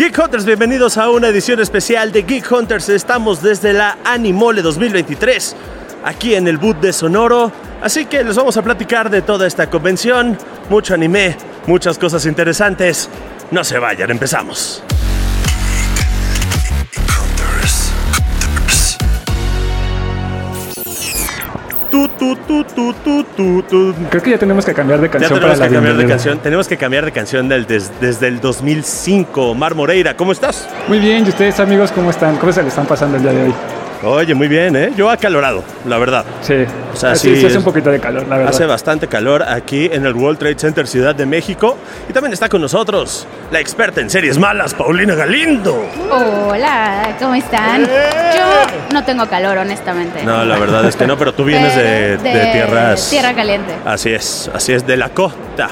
Geek Hunters, bienvenidos a una edición especial de Geek Hunters. Estamos desde la Animole 2023, aquí en el boot de Sonoro. Así que les vamos a platicar de toda esta convención, mucho anime, muchas cosas interesantes. No se vayan, empezamos. Creo que ya tenemos que cambiar de Ya canción tenemos para que la cambiar de canción. Tenemos que cambiar de canción del- des- desde el 2005. Mar Moreira, ¿cómo estás? Muy bien, ¿y ustedes amigos cómo están? ¿Cómo se le están pasando el día de hoy? Oye, muy bien, ¿eh? Yo acalorado, la verdad. Sí, O sea, sí, sí sí hace es- un poquito de calor, la verdad. Hace bastante calor aquí en el World Trade Center Ciudad de México. Y también está con nosotros la experta en series malas, Paulina Galindo. Hola, ¿cómo están? Yo no tengo calor, honestamente. No, la verdad es que no, pero tú vienes de, de tierras... Tierra caliente. Así es, así es, de la costa.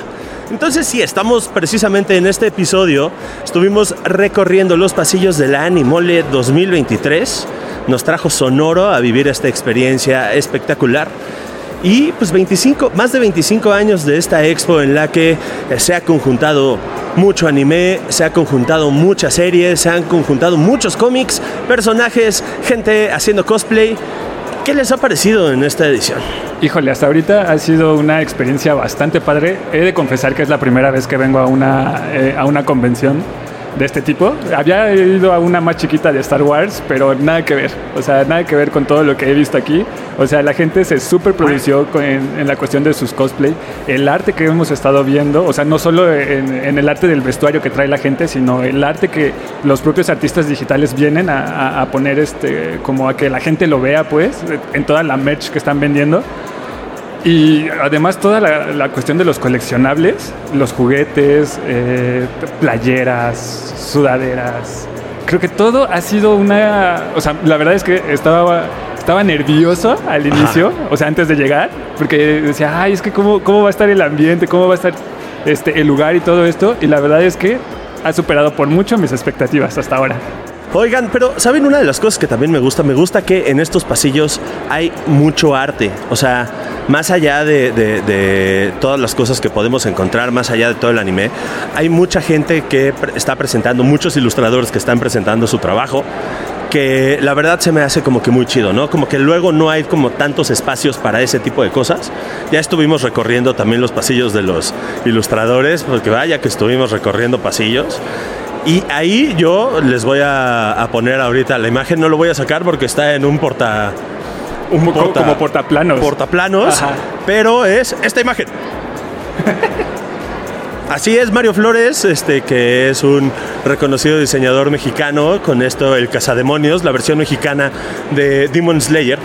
Entonces sí, estamos precisamente en este episodio, estuvimos recorriendo los pasillos de la Animole 2023, nos trajo Sonoro a vivir esta experiencia espectacular. Y pues 25, más de 25 años de esta expo en la que eh, se ha conjuntado mucho anime, se ha conjuntado muchas series, se han conjuntado muchos cómics, personajes, gente haciendo cosplay. ¿Qué les ha parecido en esta edición? Híjole, hasta ahorita ha sido una experiencia bastante padre. He de confesar que es la primera vez que vengo a una, eh, a una convención de este tipo. Había ido a una más chiquita de Star Wars, pero nada que ver. O sea, nada que ver con todo lo que he visto aquí. O sea, la gente se super produció en, la cuestión de sus cosplay. El arte que hemos estado viendo, o sea, no solo en, el arte del vestuario que trae la gente, sino el arte que los propios artistas digitales vienen a poner este, como a que la gente lo vea, pues, en toda la merch que están vendiendo. Y además toda la, la cuestión de los coleccionables, los juguetes, eh, playeras, sudaderas. Creo que todo ha sido una... O sea, la verdad es que estaba, estaba nervioso al inicio, o sea, antes de llegar, porque decía, ay, es que cómo, cómo va a estar el ambiente, cómo va a estar este, el lugar y todo esto. Y la verdad es que ha superado por mucho mis expectativas hasta ahora. Oigan, pero ¿saben una de las cosas que también me gusta? Me gusta que en estos pasillos hay mucho arte. O sea, más allá de, de- de todas las cosas que podemos encontrar, más allá de todo el anime, hay mucha gente que pre- está presentando, muchos ilustradores que están presentando su trabajo que la verdad se me hace como que muy chido, ¿no? Como que luego no hay como tantos espacios para ese tipo de cosas. Ya estuvimos recorriendo también los pasillos de los ilustradores, porque vaya que estuvimos recorriendo pasillos. Y ahí yo les voy a, a poner ahorita la imagen, no lo voy a sacar porque está en un porta... Un Como- como portaplanos. Portaplanos, Ajá. pero es esta imagen. Así es, Mario Flores, este, que es un reconocido diseñador mexicano, con esto el Cazademonios, la versión mexicana de Demon Slayer.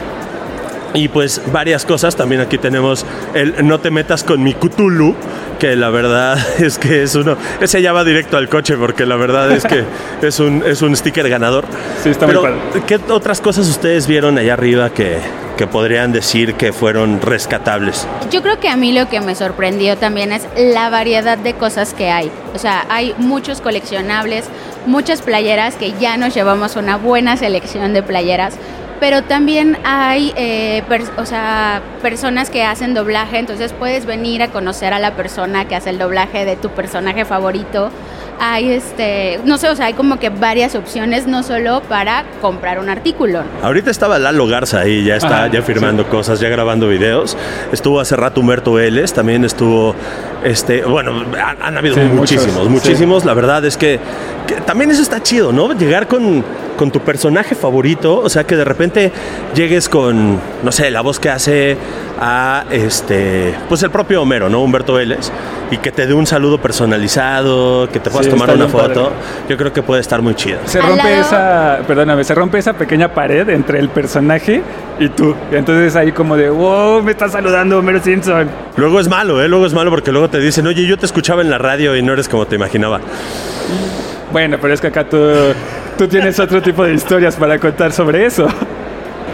Y pues varias cosas, también aquí tenemos el No te metas con mi Cthulhu, que la verdad es que es uno, ese ya va directo al coche porque la verdad es que es un, es un sticker ganador. Sí, está muy Pero, padre. ¿qué otras cosas ustedes vieron allá arriba que, que podrían decir que fueron rescatables? Yo creo que a mí lo que me sorprendió también es la variedad de cosas que hay. O sea, hay muchos coleccionables, muchas playeras que ya nos llevamos una buena selección de playeras. Pero también hay eh, o sea, personas que hacen doblaje, entonces puedes venir a conocer a la persona que hace el doblaje de tu personaje favorito. Hay este, no sé, o sea, hay como que varias opciones, no solo para comprar un artículo. Ahorita estaba Lalo Garza ahí, ya está Ajá, ya firmando cosas, ya grabando videos. Estuvo hace rato Humberto Vélez, también estuvo, este, bueno, han, han habido Sí, muchísimos, muchos, muchísimos. La verdad es que, que también eso está chido, ¿no? Llegar con, con tu personaje favorito, o sea, que de repente llegues con, no sé, la voz que hace a, este, pues el propio Homero, ¿no? Humberto Vélez, y que te dé un saludo personalizado, que te puedas Sí, tomar una padre. foto. Yo creo que puede estar muy chido. Se rompe esa, perdóname, se rompe esa pequeña pared entre el personaje y tú. Y entonces ahí como de, wow, me está saludando Homero Simpson. Luego es malo, ¿eh? Luego es malo porque luego te dicen, oye, yo te escuchaba en la radio y no eres como te imaginaba. Bueno, pero es que acá tú, tú tienes otro tipo de historias para contar sobre eso.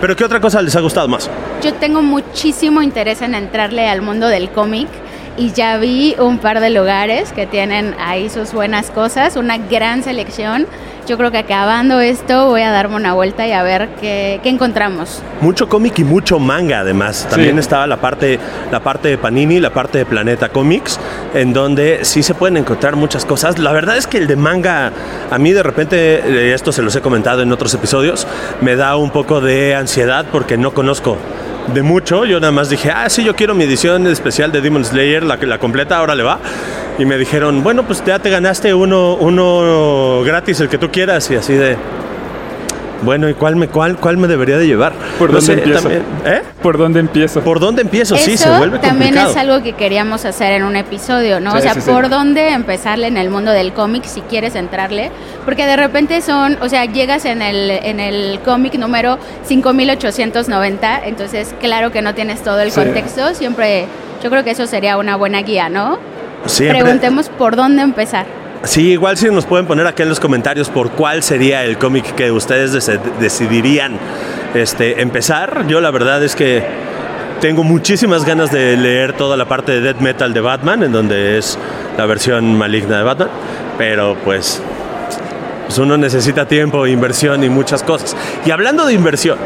Pero ¿qué otra cosa les ha gustado más? Yo tengo muchísimo interés en entrarle al mundo del cómic y ya vi un par de lugares que tienen ahí sus buenas cosas, una gran selección. yo creo que acabando esto voy a darme una vuelta y a ver qué, qué encontramos. Mucho cómic y mucho manga además. También estaba la parte, la parte de Panini, la parte de Planeta Comics, en donde sí se pueden encontrar muchas cosas. La verdad es que el de manga, a mí de repente, eh, esto se los he comentado en otros episodios, me da un poco de ansiedad porque no conozco de mucho. Yo nada más dije, ah, sí, yo quiero mi edición especial de Demon Slayer, la, la completa, ahora le va. Y me dijeron, bueno, pues ya te ganaste uno, uno gratis, el que tú quieras. Y así de, bueno, ¿y cuál me, cuál, cuál me debería de llevar? ¿Por No dónde sé, empiezo? también- ¿Eh? ¿Por dónde empiezo? ¿Por dónde empiezo? sí, se Eso vuelve también complicado. es algo que queríamos hacer en un episodio, ¿no? Sí, o sea, sí, sí. por dónde empezarle en el mundo del cómic si quieres entrarle, porque de repente son, o sea, llegas en el en el cómic número 5890, entonces claro que no tienes todo el Sí. contexto, siempre yo creo que eso sería una buena guía, ¿no? Siempre- Preguntemos por dónde empezar. Sí, igual si nos pueden poner aquí en los comentarios por cuál sería el cómic que ustedes decidirían este, empezar. Yo la verdad es que tengo muchísimas ganas de leer toda la parte de Death Metal de Batman, en donde es la versión maligna de Batman, pero pues, pues uno necesita tiempo, inversión y muchas cosas. Y hablando de inversión,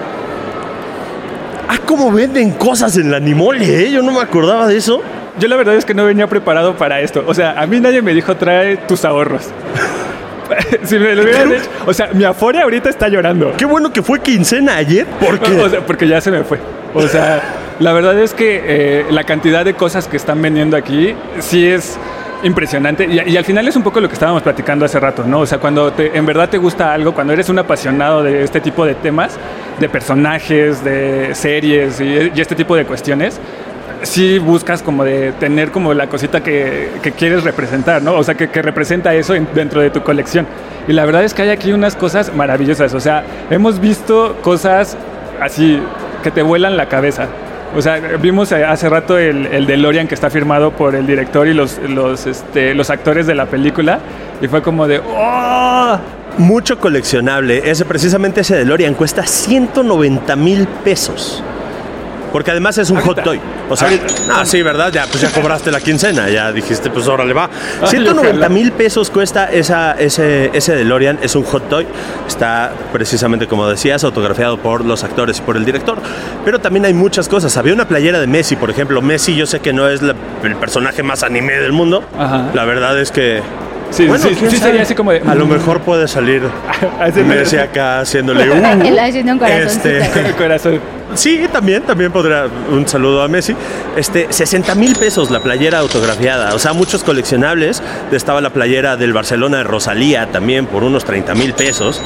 ah, cómo venden cosas en la Animole, ¿eh? Yo no me acordaba de eso. Yo la verdad es que no venía preparado para esto. O sea, a mí nadie me dijo trae tus ahorros. si me lo hubieran hecho. O sea, mi Afore ahorita está llorando. Qué bueno que fue quincena ayer, porque... O sea, porque ya se me fue. O sea, la verdad es que eh, la cantidad de cosas que están vendiendo aquí sí es impresionante. Y, y al final es un poco lo que estábamos platicando hace rato, ¿no? O sea, cuando te- en verdad te gusta algo, cuando eres un apasionado de este tipo de temas, de personajes, de series y, y este tipo de cuestiones, sí buscas como de tener como la cosita que, que quieres representar, ¿no? O sea, que, que representa eso en- dentro de tu colección. Y la verdad es que hay aquí unas cosas maravillosas. O sea, hemos visto cosas así que te vuelan la cabeza. O sea, vimos eh, hace rato el, el DeLorean que está firmado por el director y los, los, este, los actores de la película. Y fue como de, ¡oh! Mucho coleccionable. Ese, precisamente ese DeLorean cuesta 190 mil pesos. Porque además es un Ahorita. hot toy. O sea, ah, sí, ¿verdad? Ya, pues ya cobraste la quincena. Ya dijiste, pues órale va. Ay, 190 ojalá. mil pesos cuesta esa, ese, ese DeLorean. Es un hot toy. Está precisamente, como decías, autografiado por los actores y por el director. Pero también hay muchas cosas. Había una playera de Messi, por ejemplo. Messi, yo sé que no es la- el personaje más anime del mundo. Ajá. La verdad es que. Sí, sí, ¿quién sí sabe? sería así como de- A lo mejor puede salir Messi acá haciéndole uh, Él haciendo un corazoncito. este, corazón. Sí, también, también podría. Un saludo a Messi. Este, 60 mil pesos la playera autografiada. O sea, muchos coleccionables. Estaba la playera del Barcelona de Rosalía también por unos 30 mil pesos.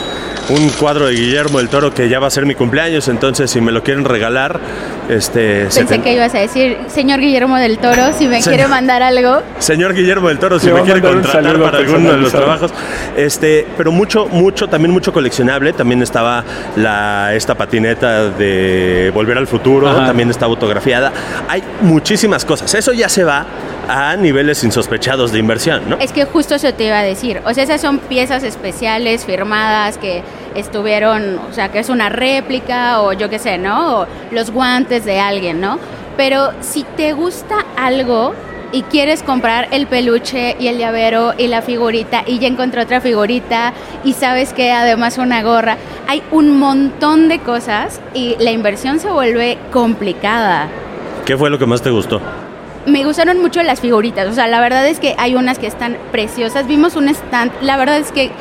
Un cuadro de Guillermo del Toro que ya va a ser mi cumpleaños. Entonces, si me lo quieren regalar, este. Pensé que ibas a decir, señor Guillermo del Toro, si me quiere mandar algo. Señor Guillermo del Toro, si me quiere contratar para alguno de los trabajos. Este, pero mucho, mucho, también mucho coleccionable. También estaba la, esta patineta de Volver al Futuro, Ajá. también está autografiada. Hay muchísimas cosas. Eso ya se va a niveles insospechados de inversión, ¿no? Es que justo eso te iba a decir. O sea, esas son piezas especiales firmadas que estuvieron, o sea, que es una réplica o yo qué sé, ¿no? O los guantes de alguien, ¿no? Pero si te gusta algo y quieres comprar el peluche y el llavero y la figurita y ya encontré otra figurita y sabes que además una gorra, hay un montón de cosas y la inversión se vuelve complicada. ¿Qué fue lo que más te gustó? Me gustaron mucho las figuritas, o sea, la verdad es que hay unas que están preciosas. Vimos un stand, la verdad es que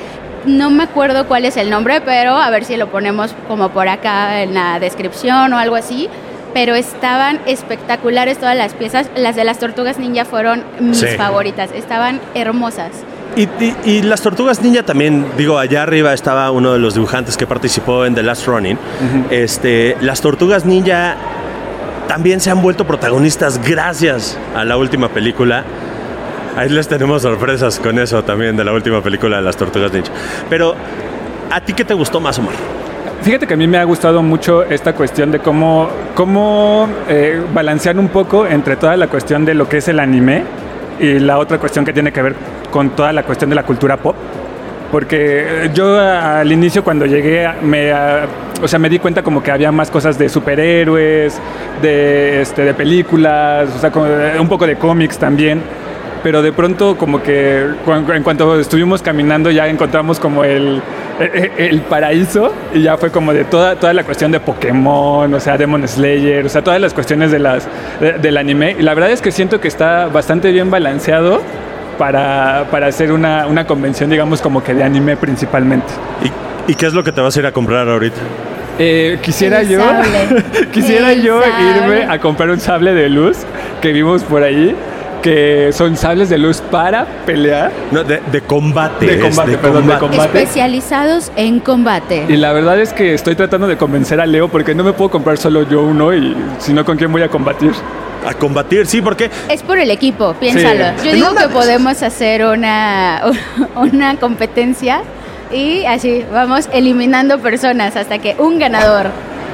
no me acuerdo cuál es el nombre, pero a ver si lo ponemos como por acá en la descripción o algo así. Pero estaban espectaculares todas las piezas. Las de las tortugas ninja fueron mis Sí. favoritas, estaban hermosas. Y, y- y las tortugas ninja también, digo, allá arriba estaba uno de los dibujantes que participó en The Last Running. este, las tortugas ninja también se han vuelto protagonistas gracias a la última película. Ahí les tenemos sorpresas con eso también de la última película de las tortugas ninja. Pero, ¿a ti qué te gustó más, Omar? Fíjate que a mí me ha gustado mucho esta cuestión de cómo, cómo eh, balancear un poco entre toda la cuestión de lo que es el anime y la otra cuestión que tiene que ver con toda la cuestión de la cultura pop. Porque eh, yo al inicio cuando llegué me, o sea, me di cuenta como que había más cosas de superhéroes, de, este, de películas, o sea, un poco de cómics también. Pero de pronto como que en cuanto estuvimos caminando ya encontramos como el, eh, eh, el paraíso y ya fue como de toda, toda la cuestión de Pokémon, o sea, Demon Slayer, o sea, todas las cuestiones de las, del anime. Y la verdad es que siento que está bastante bien balanceado para, para hacer una, una convención, digamos, como que de anime principalmente. ¿Y, ¿Y qué es lo que te vas a ir a comprar ahorita? Eh, quisiera El yo, quisiera El yo sable. irme a comprar un sable de luz que vimos por ahí, que son sables de luz para pelear. No, de, de combate. De es combate, perdón, de combate. Especializados en combate. Y la verdad es que estoy tratando de convencer a Leo porque no me puedo comprar solo yo uno y sino con quién voy a combatir. A combatir, sí, porque Es por el equipo, piénsalo. Sí. Yo digo que de podemos hacer una, una competencia y así vamos eliminando personas hasta que un ganador.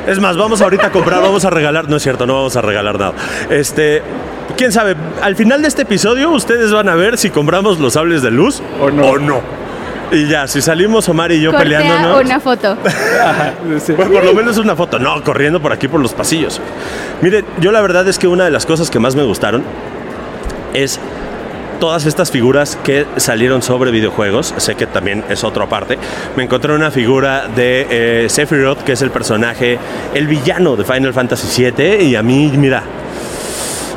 Es más, vamos ahorita a comprar, vamos a regalar. No es cierto, no vamos a regalar nada. Este, quién sabe, al final de este episodio ustedes van a ver si compramos los sables de luz O no. O no. Y ya, si salimos Omar y yo Cortea peleándonos. una foto. Por lo menos una foto, no, corriendo por aquí por los pasillos. Mire, yo la verdad es que una de las cosas que más me gustaron es todas estas figuras que salieron sobre videojuegos. Sé que también es otra parte. Me encontré una figura de eh, Sephiroth, que es el personaje, el villano de Final Fantasy VII. Y a mí, mira,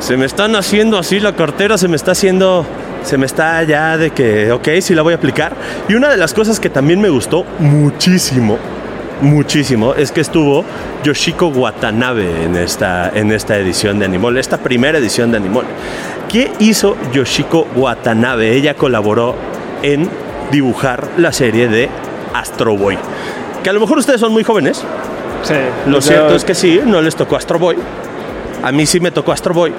se me están haciendo así la cartera, se me está haciendo, se me está ya de que, ok, sí la voy a aplicar. Y una de las cosas que también me gustó muchísimo, muchísimo, es que estuvo Yoshiko Watanabe en esta, en esta edición de Animal, esta primera edición de Animal. ¿Qué hizo Yoshiko Watanabe? Ella colaboró en dibujar la serie de Astro Boy. Que a lo mejor ustedes son muy jóvenes, Sí. lo cierto es que sí, no les tocó Astro Boy. A mí sí me tocó Astro Boy.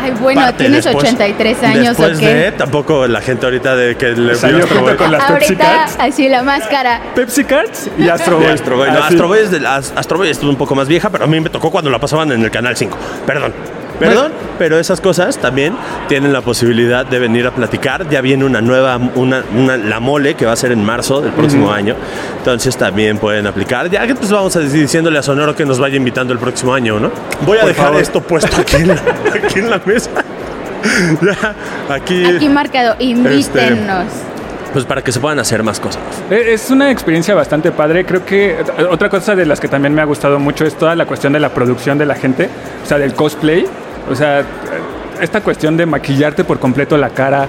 Ay, bueno, Parte tienes después- 83 años o Después qué. de, tampoco la gente ahorita de que le Salió vio Astro junto Boy. con las Pepsi Ahorita Cards. así la máscara. Pepsi Cards y Astro Boy. Astro Boy. No. Astro Boy es de Astro Boy estuvo un poco más vieja, pero a mí me tocó cuando la pasaban en el canal 5. Perdón. Perdón, pero esas cosas también tienen la posibilidad de venir a platicar. Ya viene una nueva, una, una- la mole que va a ser en marzo del próximo año. Entonces también pueden aplicar. Ya que pues vamos a decir diciéndole a Sonoro que nos vaya invitando el próximo año, ¿no? Voy a Por dejar favor. esto puesto aquí en la, aquí en la mesa. ya, aquí. Aquí marcado, invítennos. Pues para que se puedan hacer más cosas. Eh, Es una experiencia bastante padre. Creo que eh, otra cosa de las que también me ha gustado mucho es toda la cuestión de la producción de la gente, o sea, del cosplay. O sea, esta cuestión de maquillarte por completo la cara.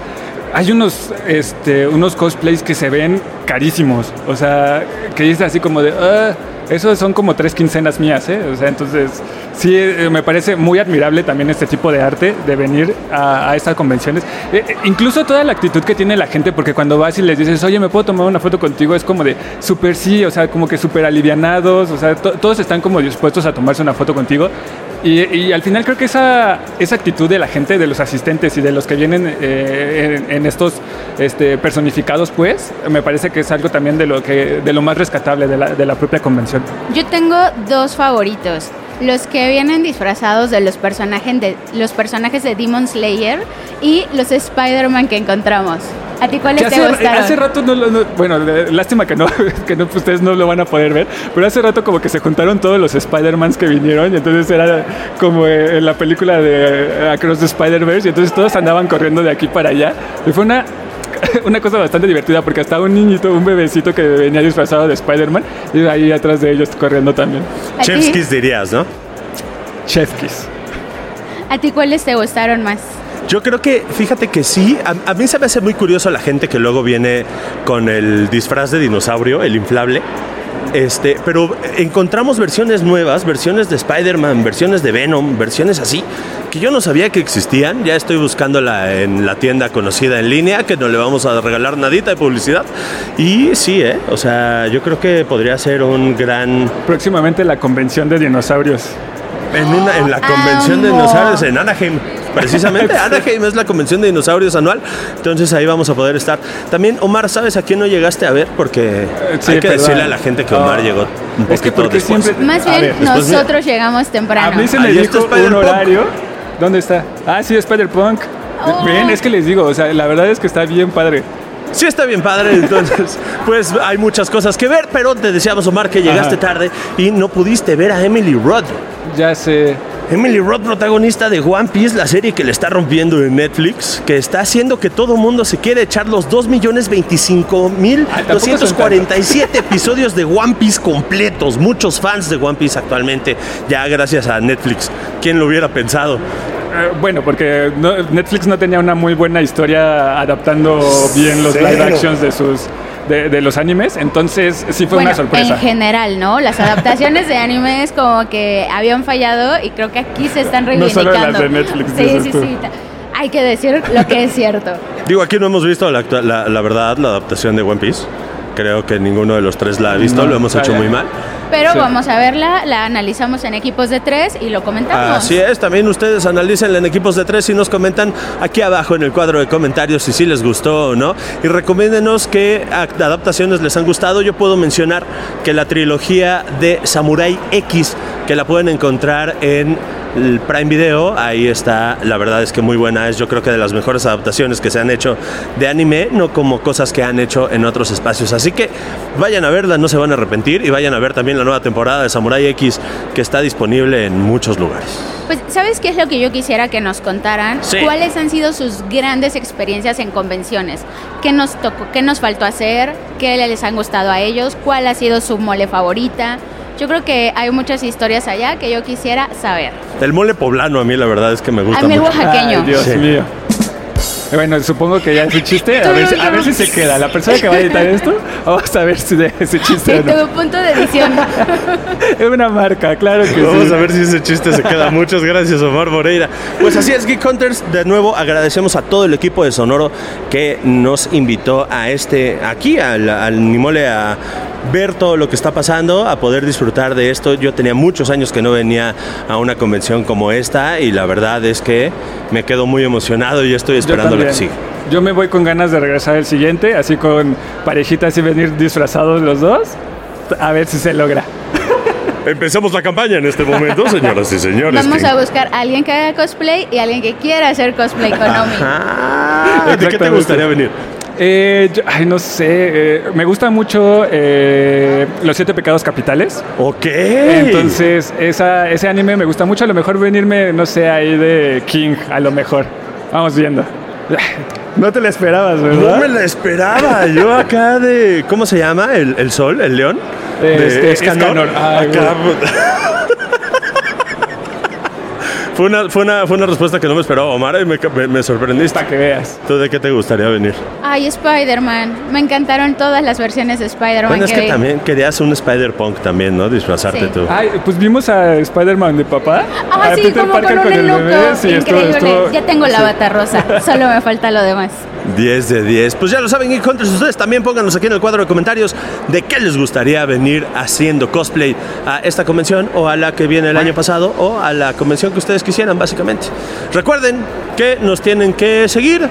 Hay unos, este, unos cosplays que se ven carísimos. O sea, que dices así como de, "Ah, eso son como tres quincenas mías, ¿eh? O sea, entonces sí eh, me parece muy admirable también este tipo de arte, de venir a, a estas convenciones. Eh, eh, incluso toda la actitud que tiene la gente, porque cuando vas y les dices, oye, ¿me puedo tomar una foto contigo? Es como de súper sí, o sea, como que súper alivianados, o sea, to- todos están como dispuestos a tomarse una foto contigo. Y, al final creo que esa, esa actitud de la gente, de los asistentes y de los que vienen eh, en, en estos este, personificados, pues, me parece que es algo también de lo, que, de lo más rescatable de la, de la propia convención. Yo tengo dos favoritos. Los que vienen disfrazados de los personajes de los personajes de Demon Slayer y los Spider-Man que encontramos. ¿A ti cuáles te gustaron? hace rato no, lo- no- bueno, lástima que no, que no ustedes no lo van a poder ver, pero hace rato como que se juntaron todos los Spider-Mans que vinieron y entonces era como eh, en la película de Across the Spider-Verse y entonces todos andaban corriendo de aquí para allá y fue una una cosa bastante divertida porque hasta un niñito, un bebecito que venía disfrazado de Spider-Man y ahí atrás de ellos corriendo también. ¿A ti, Chefskis dirías, ¿no? Chef Kiss. ¿A ti cuáles te gustaron más? Yo creo que, fíjate que sí, a, a mí se me hace muy curioso la gente que luego viene con el disfraz de dinosaurio, el inflable. Este, pero encontramos versiones nuevas, versiones de Spider-Man, versiones de Venom, versiones así, que yo no sabía que existían. Ya estoy buscándola en la tienda conocida en línea, que no le vamos a regalar nadita de publicidad. Y sí, ¿eh? O sea, yo creo que podría ser un gran... Próximamente la convención de dinosaurios. En, una, en la convención de dinosaurios en Anaheim. Precisamente, Anaheim es la convención de dinosaurios anual. Entonces ahí vamos a poder estar. También, Omar, ¿sabes a quién no llegaste a ver? Porque sí, hay que perdón. decirle a la gente que Omar Ah. llegó un Es que poquito porque después. siempre- Más bien, ver, después mira. nosotros llegamos temprano. A mí se me dijo un horario. ¿Dónde está? Ah, sí, Spider-Punk. Oh. Ven, es que les digo, o sea, la verdad es que está bien padre. Sí está bien padre, entonces pues hay muchas cosas que ver, pero te decíamos Omar que llegaste Ajá. tarde y no pudiste ver a Emily Rudd. Ya sé. Emily Roth, protagonista de One Piece, la serie que le está rompiendo en Netflix, que está haciendo que todo mundo se quiera echar los 2.025.247 episodios de One Piece completos. Muchos fans de One Piece actualmente, ya gracias a Netflix. ¿Quién lo hubiera pensado? Eh, bueno, porque Netflix no tenía una muy buena historia adaptando bien los live actions de sus de, de los animes, entonces sí fue bueno, una sorpresa. en general, ¿no? Las adaptaciones de animes como que habían fallado y creo que aquí se están No solo reivindicando. las de Netflix, Sí, sí, tú. sí. Hay que decir lo que es cierto. Digo, aquí no hemos visto la, actua- la- la verdad, la adaptación de One Piece. Creo que ninguno de los tres la ha visto, No, lo hemos hecho muy mal. Pero Sí. vamos a verla, la analizamos en equipos de tres y lo comentamos. Así es, también ustedes analícenla en equipos de tres y nos comentan aquí abajo en el cuadro de comentarios si sí les gustó o no. Y recomiéndenos qué adaptaciones les han gustado. Yo puedo mencionar que la trilogía de Samurai X, que la pueden encontrar en el Prime Video, ahí está, la verdad es que muy buena, es yo creo que de las mejores adaptaciones que se han hecho de anime, no como cosas que han hecho en otros espacios. Así que vayan a verla, no se van a arrepentir y vayan a ver también la nueva temporada de Samurai X que está disponible en muchos lugares. Pues, ¿sabes qué es lo que yo quisiera que nos contaran? Sí. ¿Cuáles han sido sus grandes experiencias en convenciones? ¿Qué nos tocó, qué nos faltó hacer? ¿Qué les han gustado a ellos? ¿Cuál ha sido su mole favorita? Yo creo que hay muchas historias allá que yo quisiera saber. El mole poblano a mí la verdad es que me gusta A mí el mucho. oaxaqueño. Ay, Dios Sí. mío. Bueno, supongo que ya es un chiste. A ver, si- a ver si se queda. La persona que va a editar esto, vamos a ver si de ese chiste o no. tu punto de edición. Es una marca, claro que Vamos sí. a ver si ese chiste se queda. Muchas gracias, Omar Moreira. Pues así es, Geek Hunters. De nuevo agradecemos a todo el equipo de Sonoro que nos invitó a este, aquí, al, al Nimole, a ver todo lo que está pasando, a poder disfrutar de esto. Yo tenía muchos años que no venía a una convención como esta y la verdad es que me quedo muy emocionado y estoy esperando que sigue. Yo me voy con ganas de regresar el siguiente, así con parejitas y venir disfrazados los dos. A ver si se logra. Empecemos la campaña en este momento, señoras y señores. Vamos a buscar a alguien que haga cosplay y alguien que quiera hacer cosplay con Omi. ¿De qué te gustaría venir? Eh, yo- ay, no sé. eh, me gusta mucho eh, Los Siete Pecados Capitales. Ok. Entonces, esa, ese anime me gusta mucho. A lo mejor venirme, no sé, ahí de King, a lo mejor. Vamos viendo. No te la esperabas, ¿verdad? No me la esperaba. Yo acá de. ¿Cómo se llama? ¿El, el sol? ¿El león? Este, Escanor. Ay, Acá, fue, una, fue, una, fue una respuesta que no me esperaba, Omar, y me, me, me sorprendiste. Para que veas. ¿Tú de qué te gustaría venir? Ay, Spider-Man. Me encantaron todas las versiones de Spider-Man Bueno, es que también querías un Spider-Punk también, ¿no? Disfrazarte Sí. tú. Ay, pues vimos a Spider-Man de papá. Ah, a sí, Peter como Parker con un el bebé. Sí, Increíble. estuvo- ya tengo la bata rosa. Solo me falta lo demás. 10 de 10. Pues ya lo saben, Geek Hunters, ustedes también pónganos aquí en el cuadro de comentarios de qué les gustaría venir haciendo cosplay a esta convención o a la que viene el año pasado o a la convención que ustedes quisieran, básicamente. Recuerden que nos tienen que seguir,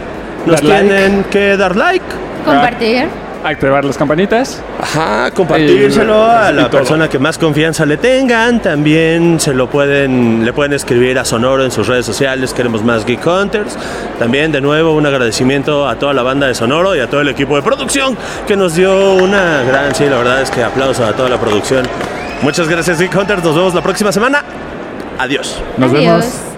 nos Dar like. tienen que dar like. Compartir. Activar las campanitas. Ajá, compartírselo Y- a la persona que más confianza le tengan. También se lo pueden, le pueden escribir a Sonoro en sus redes sociales. Queremos más Geek Hunters. También, de nuevo, un agradecimiento a toda la banda de Sonoro y a todo el equipo de producción que nos dio una gran, sí, la verdad es que aplauso a toda la producción. Muchas gracias, Geek Hunters. Nos vemos la próxima semana. Adiós. Nos Adiós. vemos.